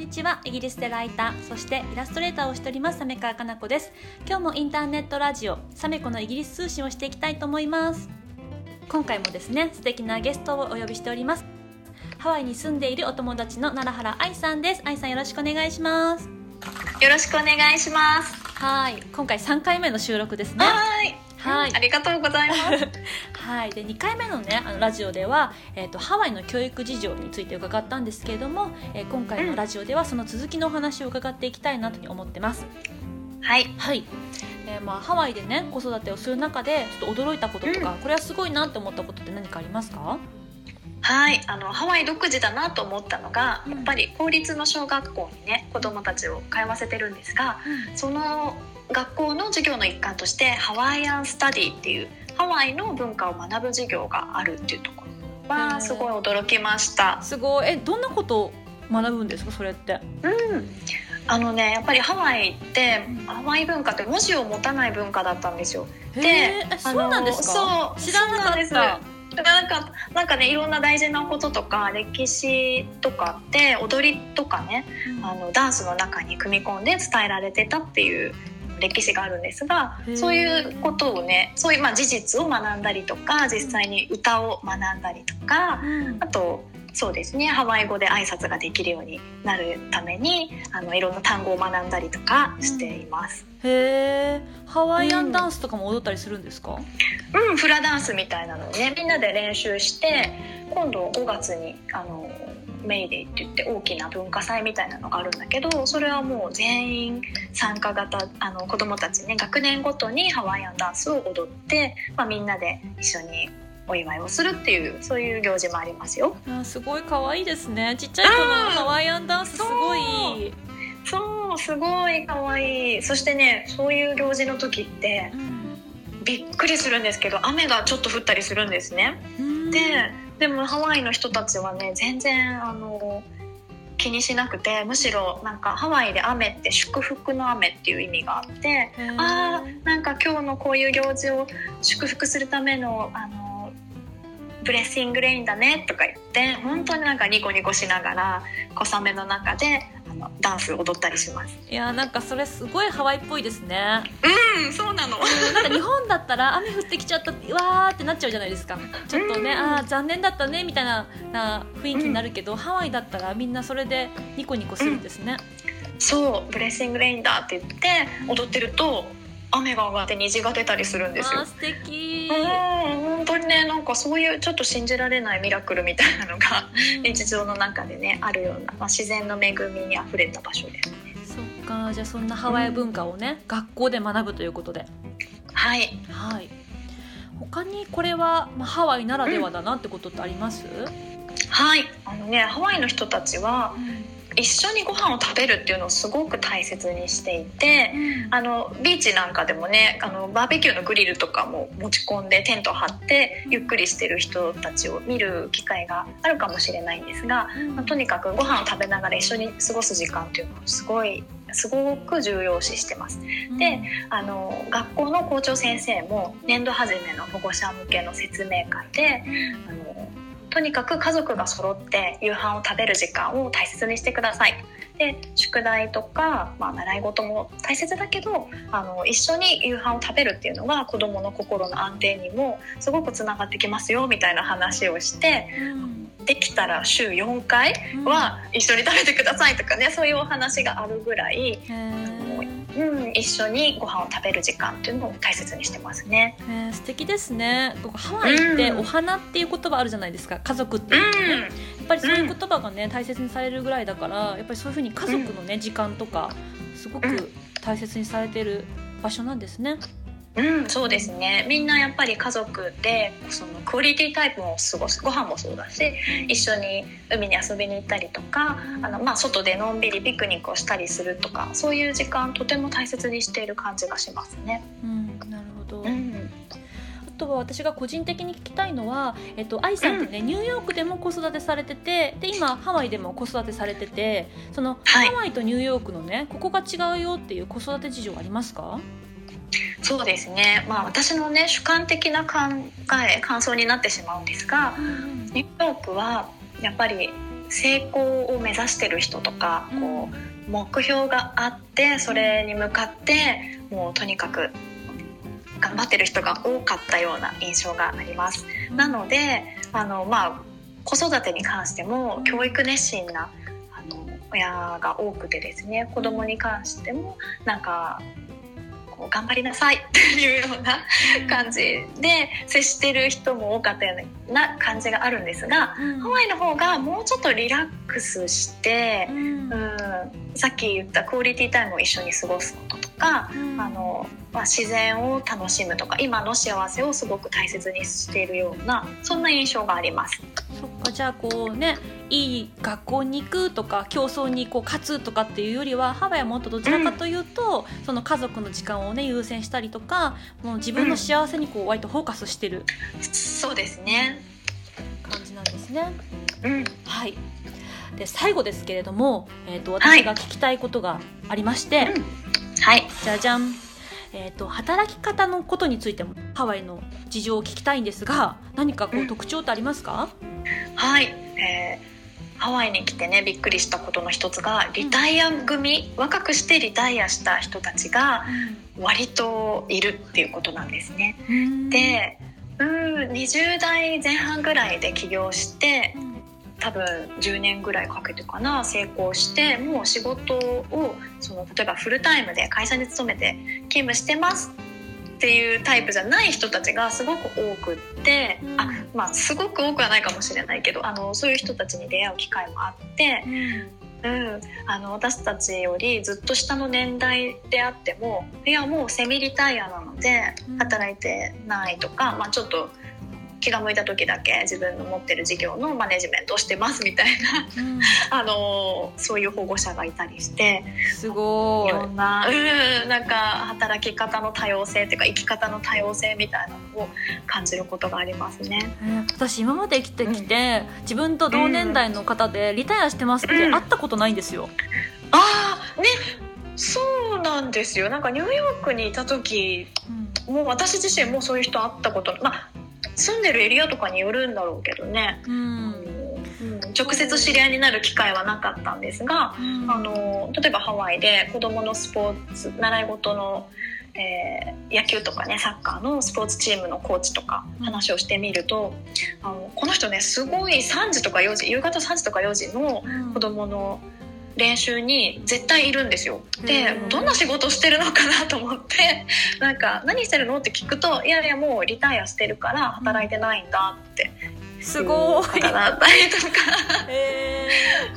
にちは。イギリスでライターそしてイラストレーターをしておりますサメカかな子です。今日もインターネットラジオサメコのイギリス通信をしていきたいと思います。今回もですね素敵なゲストをお呼びしております。ハワイに住んでいるお友達の奈良原愛さんです。愛さんよろしくお願いします。よろしくお願いします。はい。今回3回目の収録ですね。はいはい。ありがとうございます。はい。で2回目のねあのラジオでは、えーと、ハワイの教育事情について伺ったんですけれども、えー、今回のラジオではその続きのお話を伺っていきたいなと思ってます。はい。はい。えー、まあ、ハワイでね子育てをする中でちょっと驚いたこととか、うん、これはすごいなって思ったことって何かありますか？はい。あのハワイ独自だなと思ったのが、やっぱり公立の小学校にね子どもたちを通わせてるんですが、うん、その学校の授業の一環としてハワイアンスタディっていうハワイの文化を学ぶ授業があるっていうところはすごい驚きました。すごいえどんなことを学ぶんですかそれって？うんあのねやっぱりハワイってハワイ文化って文字を持たない文化だったんですよ。で、そうなんですか？知らなかった。なんかなんかねいろんな大事なこととか歴史とかって踊りとかね、うん、あのダンスの中に組み込んで伝えられてたっていう歴史があるんですがそういうことをねそういう、まあ、事実を学んだりとか実際に歌を学んだりとか、うん、あとそうですねハワイ語で挨拶ができるようになるためにあのいろんな単語を学んだりとかしています。うん、へえハワイアンダンスとかも踊ったりするんですか、うん、うん、フラダンスみたいなのをねみんなで練習して今度5月にあのメイデーって言って大きな文化祭みたいなのがあるんだけどそれはもう全員参加型あの子どもたちね学年ごとにハワイアンダンスを踊って、まあ、みんなで一緒にお祝いをするっていうそういう行事もありますよ。あすごい可愛いですね。ちっちゃい子のハワイアンダンスすごい。そうすごい可愛い。そしてねそういう行事の時って、うん、びっくりするんですけど雨がちょっと降ったりするんですね。ででもハワイの人たちはね全然あの気にしなくてむしろなんかハワイで雨って祝福の雨っていう意味があってあーなんか今日のこういう行事を祝福するためのあの blessing rain だねとか言って本当になんかニコニコしながら小雨の中であのダンス踊ったりします。いやなんかそれすごいハワイっぽいですね。うんそうなの、なんか日本だったら雨降ってきちゃったわーってなっちゃうじゃないですか。ちょっとね、ああ残念だったねみたいなな雰囲気になるけど、うん、ハワイだったらみんなそれでニコニコするんですね、うん、そう blessing rain だって言って踊ってると雨が上がって虹が出たりするんですよ。素敵。うん本当にねなんかそういうちょっと信じられないミラクルみたいなのが日常の中でねあるような、まあ、自然の恵みにあふれた場所で。すね。そっかじゃあそんなハワイ文化をね、うん、学校で学ぶということで。はい。はい。他にこれは、まあ、ハワイならではだなってことってあります、うん、はい。あのねハワイの人たちは、うん一緒にご飯を食べるっていうのをすごく大切にしていて、うん、あのビーチなんかでもねあのバーベキューのグリルとかも持ち込んでテントを張ってゆっくりしてる人たちを見る機会があるかもしれないんですが、まあ、とにかくご飯を食べながら一緒に過ごす時間っていうのをすごいすごく重要視してます。であの学校の校長先生も年度初めの保護者向けの説明会であのとにかく家族が揃って夕飯を食べる時間を大切にしてください。で宿題とか、まあ、習い事も大切だけどあの一緒に夕飯を食べるっていうのが子どもの心の安定にもすごくつながってきますよみたいな話をして、うん、できたら週4回は一緒に食べてくださいとかねそういうお話があるぐらい。うん、一緒にご飯を食べる時間っていうのを大切にしてますね。えー、素敵ですね。ハワイってお花っていう言葉あるじゃないですか。家族っていうね、うん、やっぱりそういう言葉がね大切にされるぐらいだから、やっぱりそういうふうに家族のね時間とかすごく大切にされてる場所なんですね。うん、そうですね。みんなやっぱり家族でそのクオリティタイプも過ごすご飯もそうだし一緒に海に遊びに行ったりとかあの、まあ、外でのんびりピクニックをしたりするとかそういう時間とても大切にしている感じがしますね。うん、なるほど、うん。あとは私が個人的に聞きたいのは、えっと、愛さんってね、うん、ニューヨークでも子育てされててで今ハワイでも子育てされててその、はい、ハワイとニューヨークのねここが違うよっていう子育て事情ありますか？そうですね、まあ、私のね主観的な考え感想になってしまうんですが、うん、ニューヨークはやっぱり成功を目指してる人とか、こう目標があってそれに向かってもうとにかく頑張ってる人が多かったような印象があります。なのであの、まあ、子育てに関しても教育熱心なあの親が多くてですね子供に関してもなんかう頑張りなさい。っていうような感じで接してる人も多かったような感じがあるんですが、ハワイの方がもうちょっとリラックスして、うん。さっき言ったクオリティタイムを一緒に過ごすこととか、うん、あのまあ、自然を楽しむとか今の幸せをすごく大切にしているようなそんな印象があります。そっかじゃあこうねいい学校に行くとか競争にこう勝つとかっていうよりはハワイはもっとどちらかというと、うん、その家族の時間をね優先したりとかもう自分の幸せにこう割とフォーカスしてる、うん、そうですね。感じなんですね。うん、はいで最後ですけれども、えーと、私が聞きたいことがありまして、はい、はい、じゃじゃん。えーと、働き方のことについてもハワイの事情を聞きたいんですが何かこう特徴ってありますか、はい、えー、ハワイに来てねびっくりしたことの一つがリタイア組、うん、若くしてリタイアした人たちが割といるっていうことなんですね。うん、でうん20代前半ぐらいで起業して、うん多分10年ぐらいかけてかな成功してもう仕事をその例えばフルタイムで会社に勤めて勤務してますっていうタイプじゃない人たちがすごく多くって、うん、あまあすごく多くはないかもしれないけどあのそういう人たちに出会う機会もあって。うん、あの私たちよりずっと下の年代であってもいやもうセミリタイアなので働いてないとか、まあ、ちょっと気が向いた時だけ自分の持ってる事業のマネジメントをしてますみたいな、うん、あのそういう保護者がいたりしてすごい。いろんなうんなんか働き方の多様性っていうか生き方の多様性みたいなのを感じることがありますね。私今まで生きてきて、うん、自分と同年代の方でリタイアしてますって会ったことないんですよ。ああねそうなんですよ。なんかニューヨークにいた時、うん、もう私自身もそういう人会ったことまあ住んでるエリアとかによるんだろうけどね、うん、直接知り合いになる機会はなかったんですが、うん、あの例えばハワイで子どものスポーツ習い事の、えー、野球とかねサッカーのスポーツチームのコーチとか話をしてみると、あのこの人ねすごい3時とか4時夕方3時とか4時の子どもの、うん練習に絶対いるんですよ。でどんな仕事してるのかなと思って なんか「何してるの?」って聞くと「いやいやもうリタイアしてるから働いてないんだ」って。すごい。方だったりとか。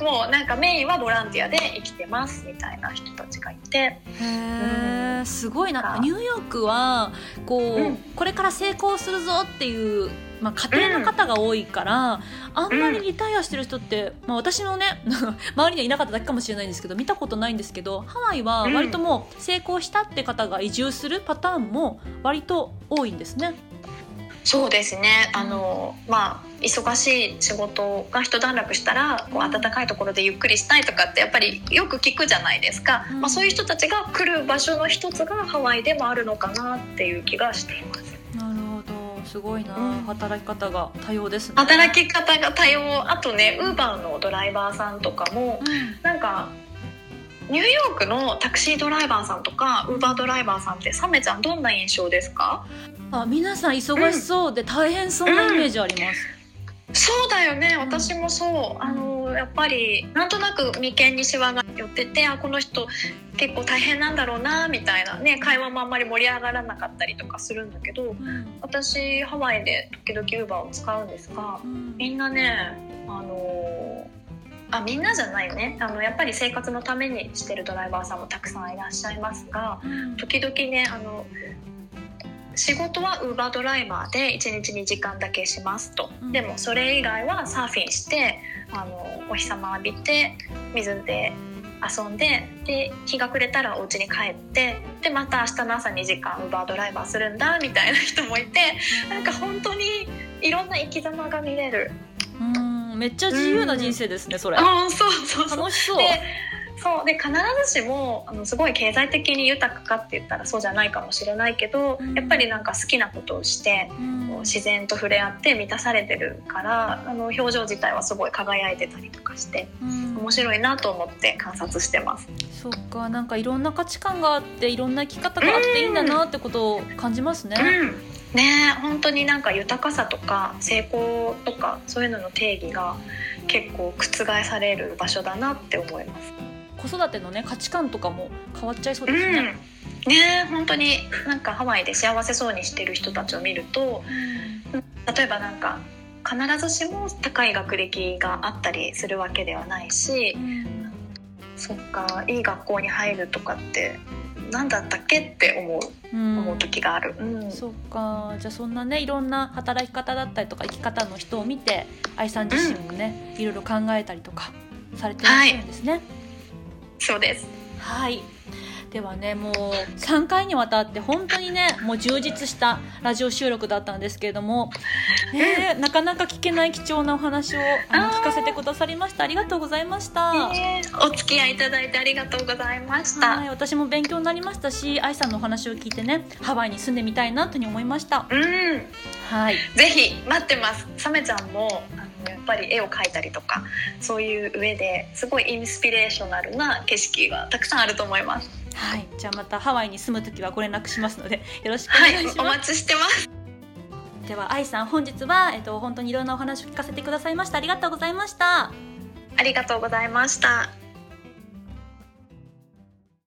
もうなんかメインはボランティアで生きてますみたいな人たちがいて。へー。すごいな。ニューヨークはこう、うん、これから成功するぞっていうまあ、家庭の方が多いから、うん、あんまりリタイアしてる人って、まあ、私のね 周りにはいなかっただけかもしれないんですけど見たことないんですけどハワイは割ともう成功したって方が移住するパターンも割と多いんですね。そうですね。あの、まあ忙しい仕事が一段落したらこう暖かいところでゆっくりしたいとかってやっぱりよく聞くじゃないですか、うん、まあ、そういう人たちが来る場所の一つがハワイでもあるのかなっていう気がしています。すごいな、うん、働き方が多様ですね。働き方が多様。あとねウーバーのドライバーさんとかも、うん、なんかニューヨークのタクシードライバーさんとかウーバードライバーさんってサメちゃんどんな印象ですか？あ皆さん忙しそうで大変そうなイメージあります、そうだよね。私もそう。あのやっぱりなんとなく眉間にしわが寄っててあこの人結構大変なんだろうなみたいな。ね会話もあんまり盛り上がらなかったりとかするんだけど、うん、私ハワイで時々ウーバーを使うんですが、うん、みんなねあのあみんなじゃないね。あのやっぱり生活のためにしてるドライバーさんもたくさんいらっしゃいますが、うん、時々ねあの仕事はウーバードライバーで1日2時間だけしますと、うん、でもそれ以外はサーフィンしてあのお日様浴びて水で遊んでで日が暮れたらお家に帰ってでまた明日の朝2時間ウーバードライバーするんだみたいな人もいてなんか本当にいろんな生き様が見れる。うんめっちゃ自由な人生ですね、うん、それ。あそうそう楽しそう。でそうで必ずしもあのすごい経済的に豊かかって言ったらそうじゃないかもしれないけど、うんやっぱりなんか好きなことをして、うんこう自然と触れ合って満たされてるからあの表情自体はすごい輝いてたりとかしてうん面白いなと思って観察してます。そっかなんかいろんな価値観があっていろんな生き方があっていいんだなってことを感じますね。うんねえ本当になんか豊かさとか成功とかそういうのの定義が結構覆される場所だなって思います。子育てのね価値観とかも変わっちゃいそううんですね。ねえ本当になんかハワイで幸せそうにしてる人たちを見ると例えばなんか必ずしも高い学歴があったりするわけではないしうん。そっかいい学校に入るとかって何だったっけって思ううん。思う時がある。うん。そっか。じゃあそんなねいろんな働き方だったりとか生き方の人を見て愛さん自身もね、いろいろ考えたりとかされていらっしゃるんですね。そうです。はい。ではねもう3回にわたって本当にねもう充実したラジオ収録だったんですけれども、ね、なかなか聞けない貴重なお話をあの聞かせてくださりました。ありがとうございました。ねえお付き合いいただいてありがとうございました。はい、私も勉強になりましたし愛さんのお話を聞いてねハワイに住んでみたいなというふうに思いました。うん。はい。ぜひ待ってます。サメちゃんもやっぱり絵を描いたりとかそういう上ですごいインスピレーショナルな景色がたくさんあると思います。はい、じゃあまたハワイに住む時はご連絡しますのでよろしくおはい願いし、ます、お待ちしてます。では愛さん本日は、えっと、本当にいろんなお話を聞かせてくださいましたありがとうございましたありがとうございました。